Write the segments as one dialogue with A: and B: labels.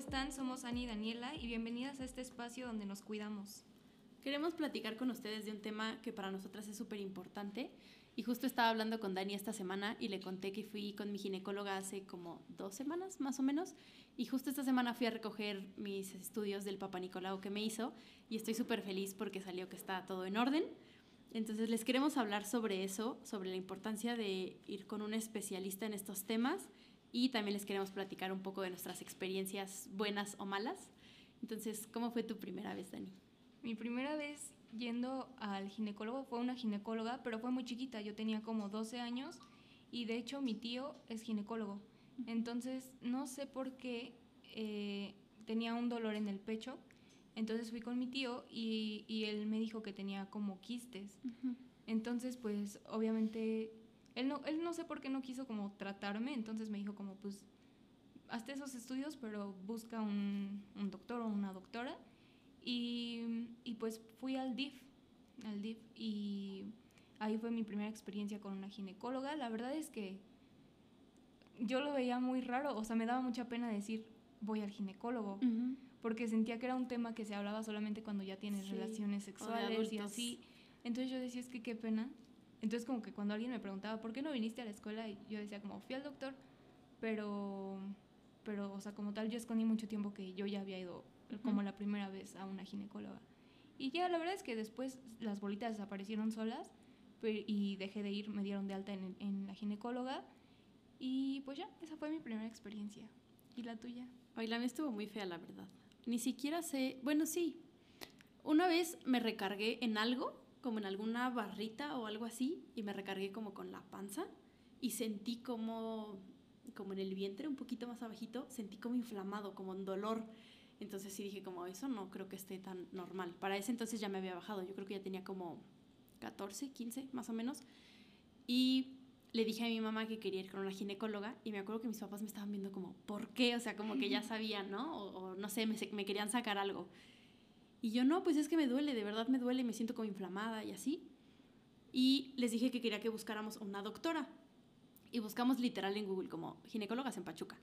A: Hola, ¿cómo están? Somos Ani y Daniela y bienvenidas a este espacio donde nos cuidamos.
B: Queremos platicar con ustedes de un tema que para nosotras es súper importante. Y justo estaba hablando con Dani esta semana y le conté que fui con mi ginecóloga hace como dos semanas más o menos. Y justo esta semana fui a recoger mis estudios del Papa Nicolau que me hizo y estoy súper feliz porque salió que está todo en orden. Entonces les queremos hablar sobre eso, sobre la importancia de ir con un especialista en estos temas y también les queremos platicar un poco de nuestras experiencias buenas o malas. Entonces, ¿cómo fue tu primera vez, Dani?
A: Mi primera vez yendo al ginecólogo fue una ginecóloga, pero fue muy chiquita, yo tenía como 12 años y de hecho mi tío es ginecólogo. Entonces, no sé por qué eh, tenía un dolor en el pecho. Entonces fui con mi tío y, y él me dijo que tenía como quistes. Entonces, pues obviamente, él no, él no sé por qué no quiso como tratarme, entonces me dijo como, pues, hazte esos estudios, pero busca un, un doctor o una doctora. Y, y, pues fui al DIF, al DIF, y ahí fue mi primera experiencia con una ginecóloga. La verdad es que yo lo veía muy raro, o sea, me daba mucha pena decir voy al ginecólogo, porque sentía que era un tema que se hablaba solamente cuando ya tienes
B: Sí,
A: relaciones sexuales y así. Entonces yo decía, es que qué pena. Entonces como que cuando alguien me preguntaba, ¿por qué no viniste a la escuela? Y yo decía como, fui al doctor, pero, pero, o sea, como tal, yo escondí mucho tiempo que yo ya había ido como la primera vez a una ginecóloga. Y ya la verdad es que después las bolitas desaparecieron solas pe- y dejé de ir, me dieron de alta en, en la ginecóloga y pues ya, esa fue mi primera experiencia. ¿Y la tuya?
B: Ay, la mía estuvo muy fea, la verdad. Ni siquiera sé. Bueno, sí. Una vez me recargué en algo, como en alguna barrita o algo así, y me recargué como con la panza y sentí como, como en el vientre, un poquito más abajito, sentí como inflamado, como un dolor. Entonces sí dije como eso no creo que esté tan normal. Para ese entonces ya me había bajado, yo creo que ya tenía como 14, 15 más o menos. Y le dije a mi mamá que quería ir con una ginecóloga y me acuerdo que mis papás me estaban viendo como, ¿por qué? O sea, como que ya sabían, ¿no? O, o no sé, me, me querían sacar algo. Y yo no, pues es que me duele, de verdad me duele, me siento como inflamada y así. Y les dije que quería que buscáramos una doctora. Y buscamos literal en Google como ginecólogas en Pachuca.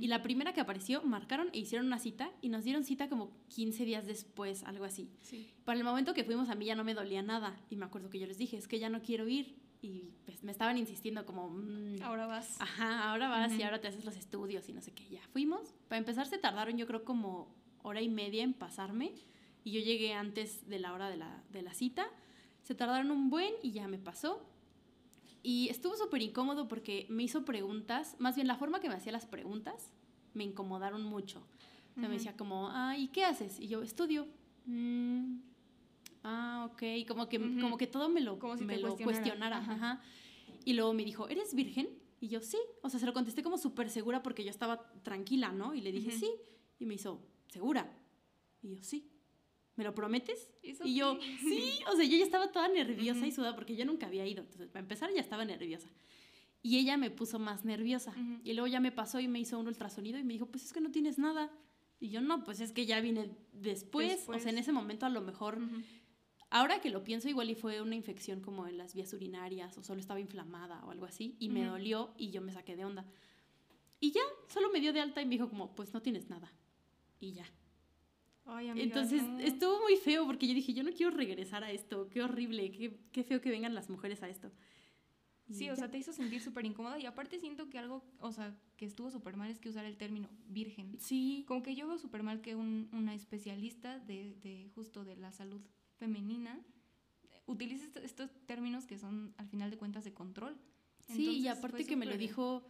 B: Y la primera que apareció, marcaron e hicieron una cita y nos dieron cita como 15 días después, algo así.
A: Sí.
B: Para el momento que fuimos a mí ya no me dolía nada y me acuerdo que yo les dije, es que ya no quiero ir y pues me estaban insistiendo como, mm,
A: Ahora vas.
B: ajá, ahora vas y
A: Ujú.
B: ahora te haces los estudios y no sé qué, ya fuimos. Para empezar se tardaron yo creo como hora y media en pasarme y yo llegué antes de la hora de la, de la cita. Se tardaron un buen y ya me pasó. Y estuvo súper incómodo porque me hizo preguntas, más bien la forma que me hacía las preguntas me incomodaron mucho. O sea, me
A: Ujú.
B: decía como, ah, ¿y qué haces? Y yo, estudio. "Mm, ah, ok. Como que,
A: Ujú.
B: como que todo me lo,
A: Como si
B: me lo
A: cuestionara. Ajá.
B: ajá. Y luego me dijo, ¿eres virgen? Y yo, sí. O sea, se lo contesté como súper segura porque yo estaba tranquila, ¿no? Y le dije,
A: Ujú.
B: sí. Y me hizo, ¿segura? Y yo, sí. ¿Me lo prometes?
A: ¿Eso
B: y yo, sí. O sea, yo ya estaba toda nerviosa y sudada porque yo nunca había ido. Entonces, para empezar, ya estaba nerviosa. Y ella me puso más nerviosa. Y luego ya me pasó y me hizo un ultrasonido y me dijo, pues es que no tienes nada. Y yo, no, pues es que ya vine después. O
A: Después.
B: sea, en ese momento a lo mejor, ahora que lo pienso, igual y fue una infección como en las vías urinarias o solo estaba inflamada o algo así. Y me dolió y yo me saqué de onda. Y ya, solo me dio de alta y me dijo como, pues no tienes nada. Y ya.
A: Ay, amiga,
B: Entonces
A: no.
B: estuvo muy feo porque yo dije, yo no quiero regresar a esto, qué horrible, qué, qué feo que vengan las mujeres a esto.
A: Sí, o sea, te hizo sentir súper incómoda y aparte siento que algo, o sea, que estuvo súper mal es que usar el término virgen.
B: Sí,
A: Como que yo veo súper mal que un- una especialista de, de justo de la salud femenina utilice est- estos términos que son al final de cuentas de control.
B: sí, y
A: Entonces,
B: aparte que me lo dijo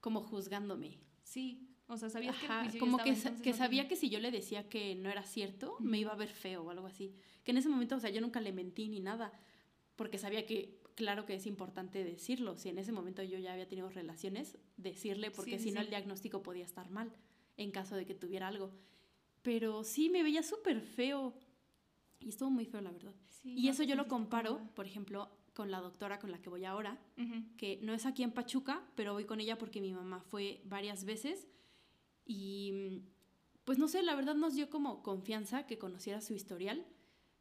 B: como juzgándome.
A: Sí, o sea, sabías que el
B: Ajá,
A: juicio ya
B: como que,
A: estaba,
B: que
A: no
B: sabía
A: tenía-
B: que si yo le decía que no era cierto, me iba a ver feo o algo así. Que en ese momento, o sea, yo nunca le mentí ni nada, porque sabía que, claro que es importante decirlo. Si en ese momento yo ya había tenido relaciones, decirle, porque
A: Sí, sí,
B: si no
A: sí.
B: el diagnóstico podía estar mal en caso de que tuviera algo. Pero sí, me veía súper feo. Y estuvo muy feo, la verdad.
A: Sí,
B: Y
A: no
B: eso
A: te
B: yo lo comparo,
A: cómoda.
B: por ejemplo, con la doctora con la que voy ahora,
A: Ujú.
B: que no es aquí en Pachuca, pero voy con ella porque mi mamá fue varias veces y mm, pues no sé, la verdad nos dio como confianza que conociera su historial.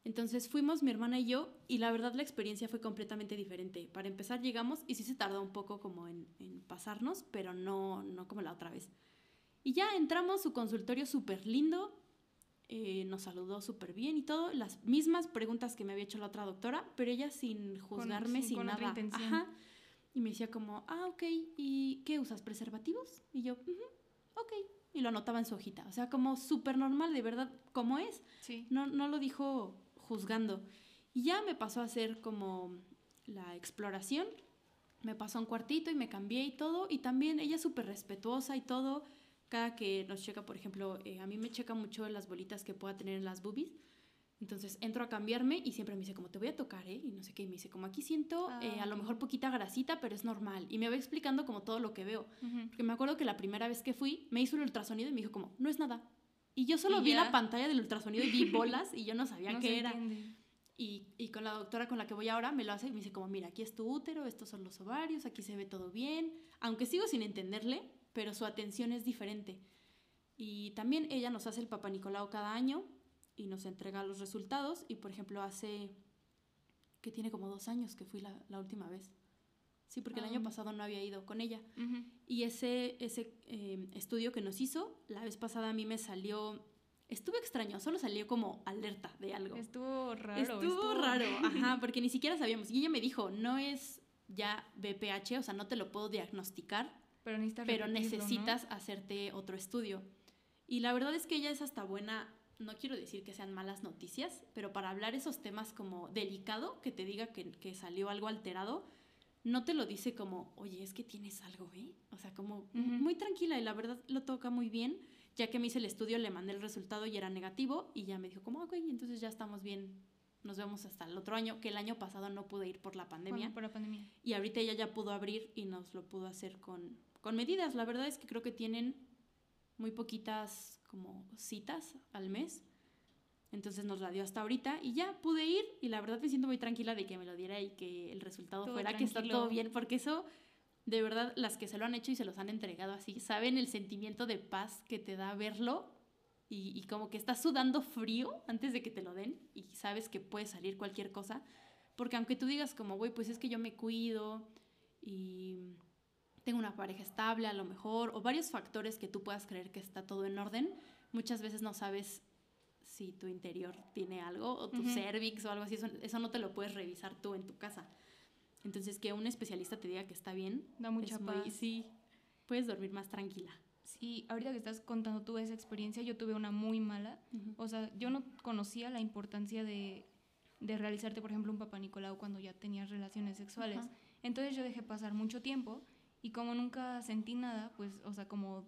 B: Entonces fuimos mi hermana y yo y la verdad la experiencia fue completamente diferente. Para empezar llegamos y sí se tardó un poco como en, en pasarnos, pero no, no como la otra vez. Y ya entramos, su consultorio súper lindo, eh, nos saludó súper bien y todo, las mismas preguntas que me había hecho la otra doctora, pero ella sin juzgarme, sin nada. Ajá. Y me decía como, ah, ok, ¿y qué usas? ¿Preservativos? Y yo, ok. Y lo anotaba en su hojita. O sea, como súper normal, de verdad, como es.
A: Sí.
B: No, no lo dijo juzgando. Y ya me pasó a hacer como la exploración. Me pasó un cuartito y me cambié y todo. Y también ella súper respetuosa y todo. Cada que nos checa, por ejemplo, eh, a mí me checa mucho las bolitas que pueda tener en las boobies. Entonces entro a cambiarme y siempre me dice como te voy a tocar, ¿eh? Y no sé qué. Y me dice como aquí siento
A: Ah,
B: eh, a lo
A: ok.
B: mejor poquita grasita, pero es normal. Y me va explicando como todo lo que veo. Porque me acuerdo que la primera vez que fui me hizo el ultrasonido y me dijo como no es nada. Y yo solo
A: Y
B: vi
A: ya.
B: la pantalla del ultrasonido y vi bolas y yo no sabía
A: No
B: qué era.
A: entiende.
B: Y, y con la doctora con la que voy ahora me lo hace y me dice como, mira, aquí es tu útero, estos son los ovarios, aquí se ve todo bien. Aunque sigo sin entenderle, pero su atención es diferente. Y también ella nos hace el Papa Nicolau cada año y nos entrega los resultados. Y por ejemplo, hace que tiene como dos años que fui la, la última vez. Sí, porque el
A: Ah.
B: año pasado no había ido con ella.
A: Ujú.
B: Y ese, ese eh, estudio que nos hizo, la vez pasada a mí me salió, estuvo extraño, solo salió como alerta de algo.
A: Estuvo raro.
B: Estuvo, raro, ajá, porque ni siquiera sabíamos. Y ella me dijo, no es ya BPH, o sea, no te lo puedo diagnosticar,
A: Pero necesitas
B: pero
A: repetirlo, ¿no?
B: necesitas hacerte otro estudio. Y la verdad es que ella es hasta buena, no quiero decir que sean malas noticias, pero para hablar esos temas como delicado, que te diga que, que salió algo alterado, no te lo dice como, oye, es que tienes algo, ¿eh? O sea, como muy tranquila y la verdad lo toca muy bien. Ya que me hice el estudio, le mandé el resultado y era negativo y ya me dijo como, ok, entonces ya estamos bien, nos vemos hasta el otro año, que el año pasado no pude ir por la pandemia.
A: Por, por la pandemia.
B: Y ahorita ella ya pudo abrir y nos lo pudo hacer con, con medidas. La verdad es que creo que tienen muy poquitas como citas al mes. Entonces nos la dio hasta ahorita y ya pude ir y la verdad me siento muy tranquila de que me lo diera y que el resultado
A: Todo
B: fuera que está
A: tranquilo.
B: todo bien, porque eso, de verdad, las que se lo han hecho y se los han entregado así, saben el sentimiento de paz que te da verlo y, y como que estás sudando frío antes de que te lo den y sabes que puede salir cualquier cosa. Porque aunque tú digas como, güey, pues es que yo me cuido y tengo una pareja estable a lo mejor, o varios factores que tú puedas creer que está todo en orden, muchas veces no sabes si tu interior tiene algo o tu
A: Ujú.
B: cervix o algo así, eso, eso no te lo puedes revisar tú en tu casa. Entonces, que un especialista te diga que está bien,
A: Da mucha
B: es muy-
A: paz.
B: sí, puedes dormir más tranquila.
A: Sí, ahorita que estás contando tú esa experiencia, yo tuve una muy mala. O sea, yo no conocía la importancia de, de realizarte, por ejemplo, un papá Nicolau cuando ya tenías relaciones sexuales.
B: Ajá.
A: Entonces yo dejé pasar mucho tiempo y como nunca sentí nada, pues, o sea, como,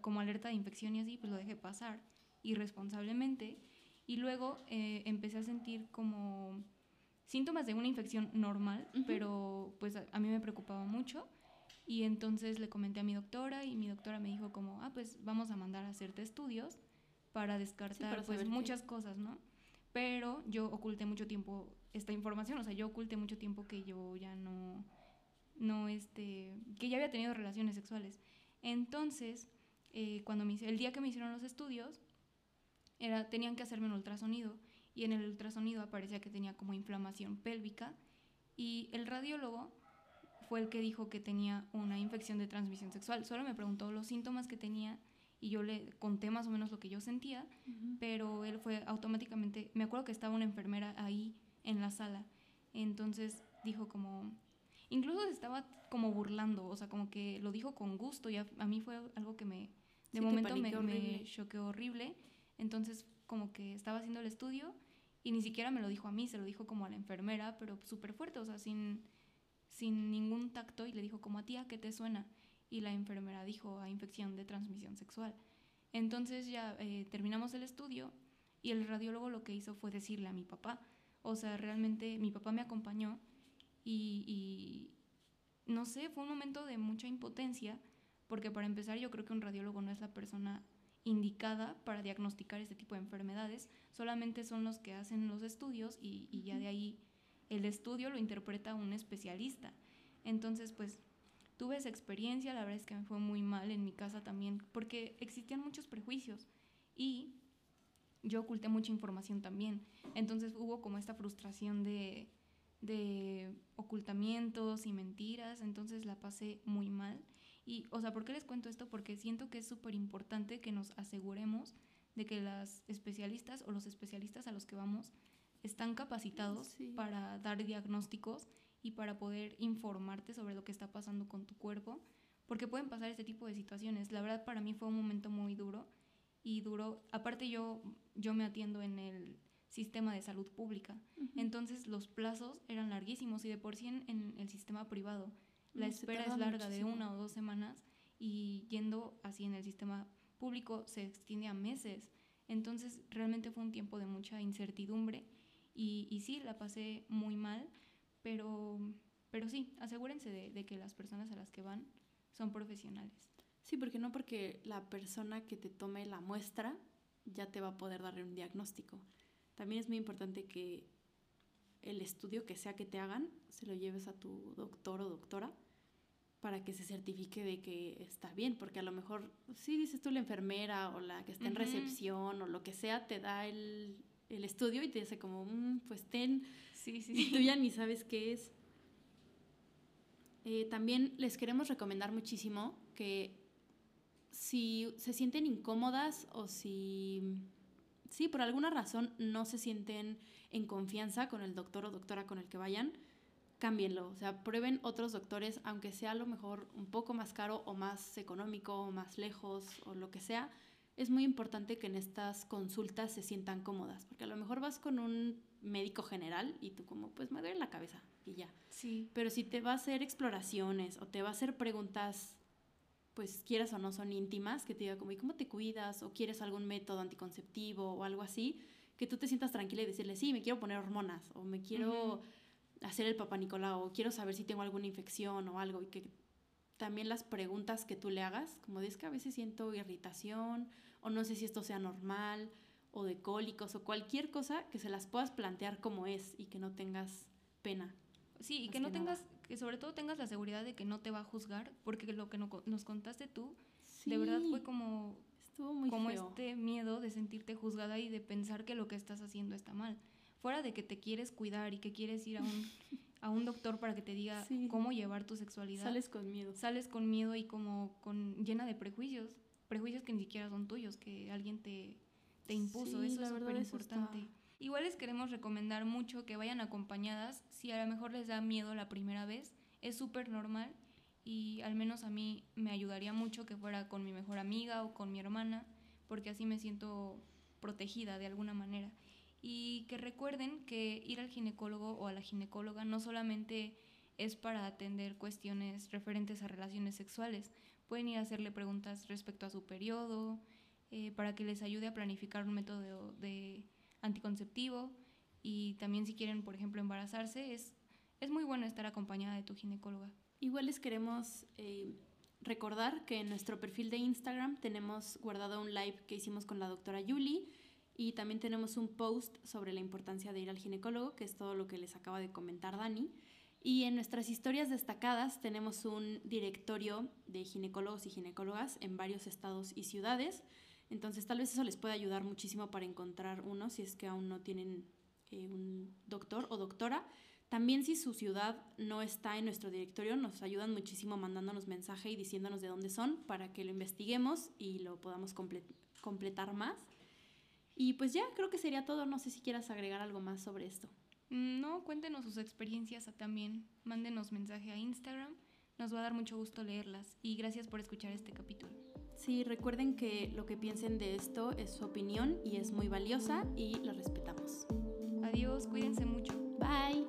A: como alerta de infección y así, pues lo dejé pasar irresponsablemente. Y luego eh, empecé a sentir como síntomas de una infección normal,
B: Ujú.
A: pero pues a, a mí me preocupaba mucho. Y entonces le comenté a mi doctora y mi doctora me dijo como, ah, pues vamos a mandar a hacerte estudios para descartar
B: para
A: pues
B: qué.
A: muchas cosas, ¿no? Pero yo oculté mucho tiempo esta información, o sea, yo oculté mucho tiempo que yo ya no, no, este, que ya había tenido relaciones sexuales. Entonces, eh, cuando me el día que me hicieron los estudios, era, tenían que hacerme un ultrasonido y en el ultrasonido aparecía que tenía como inflamación pélvica y el radiólogo fue el que dijo que tenía una infección de transmisión sexual. Solo me preguntó los síntomas que tenía y yo le conté más o menos lo que yo sentía, pero él fue automáticamente, me acuerdo que estaba una enfermera ahí en la sala, entonces dijo como, incluso se estaba como burlando, o sea, como que lo dijo con gusto y a, a mí fue algo que me, de
B: Sí,
A: momento me, choqueó horrible, entonces como que estaba haciendo el estudio y ni siquiera me lo dijo a mí, se lo dijo como a la enfermera, pero súper fuerte, o sea, sin, sin ningún tacto y le dijo como a tía, ¿qué te suena? Y la enfermera dijo a infección de transmisión sexual. Entonces ya eh, terminamos el estudio y el radiólogo lo que hizo fue decirle a mi papá, o sea, realmente mi papá me acompañó y, y no sé, fue un momento de mucha impotencia, porque para empezar yo creo que un radiólogo no es la persona indicada para diagnosticar este tipo de enfermedades, solamente son los que hacen los estudios y, y ya de ahí el estudio lo interpreta un especialista. Entonces, pues tuve esa experiencia, la verdad es que me fue muy mal en mi casa también, porque existían muchos prejuicios y yo oculté mucha información también. Entonces hubo como esta frustración de, de ocultamientos y mentiras, entonces la pasé muy mal. Y, o sea, ¿por qué les cuento esto? Porque siento que es súper importante que nos aseguremos de que las especialistas o los especialistas a los que vamos están capacitados
B: Sí.
A: para dar diagnósticos y para poder informarte sobre lo que está pasando con tu cuerpo, porque pueden pasar este tipo de situaciones. La verdad para mí fue un momento muy duro y duro, aparte yo, yo me atiendo en el sistema de salud pública, entonces los plazos eran larguísimos y de por sí en, en el sistema privado la espera es larga de
B: muchísimo.
A: una o dos semanas y yendo así en el sistema público se extiende a meses. Entonces realmente fue un tiempo de mucha incertidumbre y, y sí, la pasé muy mal, pero, pero sí, asegúrense de, de que las personas a las que van son profesionales.
B: Sí, porque no porque la persona que te tome la muestra ya te va a poder dar un diagnóstico. También es muy importante que el estudio que sea que te hagan se lo lleves a tu doctor o doctora para que se certifique de que está bien, porque a lo mejor, sí dices tú la enfermera o la que está en recepción o lo que sea, te da el, el estudio y te dice como, "Mm, pues ten,
A: Sí, sí,
B: y tú ya ni sabes qué es. Eh, también les queremos recomendar muchísimo que si se sienten incómodas o si, sí, por alguna razón no se sienten en confianza con el doctor o doctora con el que vayan, cámbienlo. O sea, prueben otros doctores, aunque sea a lo mejor un poco más caro o más económico o más lejos o lo que sea. Es muy importante que en estas consultas se sientan cómodas, porque a lo mejor vas con un médico general y tú como, pues me duele la cabeza y ya.
A: sí.
B: Pero si te va a hacer exploraciones o te va a hacer preguntas, pues quieras o no son íntimas, que te diga como, ¿y cómo te cuidas? O quieres algún método anticonceptivo o algo así, que tú te sientas tranquila y decirle, sí, me quiero poner hormonas o me quiero hacer el papá Nicolau o quiero saber si tengo alguna infección o algo y que también las preguntas que tú le hagas, como dices que a veces siento irritación o no sé si esto sea normal o de cólicos o cualquier cosa que se las puedas plantear como es y que no tengas pena.
A: Sí, y que no
B: que
A: tengas, que sobre todo tengas la seguridad de que no te va a juzgar, porque lo que no- nos contaste tú, de verdad fue como,
B: estuvo muy
A: como
B: feo.
A: este miedo de sentirte juzgada y de pensar que lo que estás haciendo está mal. Fuera de que te quieres cuidar y que quieres ir a un, a un doctor para que te diga
B: Sí.
A: cómo llevar tu sexualidad,
B: Sales con miedo.
A: sales con miedo y como con llena de prejuicios, prejuicios que ni siquiera son tuyos, que alguien te, te impuso,
B: Sí,
A: eso es súper
B: está-
A: importante. Igual les queremos recomendar mucho que vayan acompañadas, si a lo mejor les da miedo la primera vez, es súper normal y al menos a mí me ayudaría mucho que fuera con mi mejor amiga o con mi hermana, porque así me siento protegida de alguna manera. Y que recuerden que ir al ginecólogo o a la ginecóloga no solamente es para atender cuestiones referentes a relaciones sexuales, pueden ir a hacerle preguntas respecto a su periodo, eh, para que les ayude a planificar un método de anticonceptivo y también si quieren, por ejemplo, embarazarse, es, es muy bueno estar acompañada de tu ginecóloga.
B: Igual les queremos eh, recordar que en nuestro perfil de Instagram tenemos guardado un live que hicimos con la doctora Yuli y también tenemos un post sobre la importancia de ir al ginecólogo, que es todo lo que les acaba de comentar Dani. Y en nuestras historias destacadas tenemos un directorio de ginecólogos y ginecólogas en varios estados y ciudades. Entonces tal vez eso les puede ayudar muchísimo para encontrar uno si es que aún no tienen eh, un doctor o doctora. También si su ciudad no está en nuestro directorio, nos ayudan muchísimo mandándonos mensaje y diciéndonos de dónde son para que lo investiguemos y lo podamos comple- completar más. Y pues ya, creo que sería todo. No sé si quieras agregar algo más sobre esto.
A: Mm, No, cuéntenos sus experiencias también, mándenos mensaje a Instagram, nos va a dar mucho gusto leerlas y gracias por escuchar este capítulo.
B: Sí, recuerden que lo que piensen de esto es su opinión y es muy valiosa y la respetamos.
A: Adiós, cuídense mucho.
B: Bye.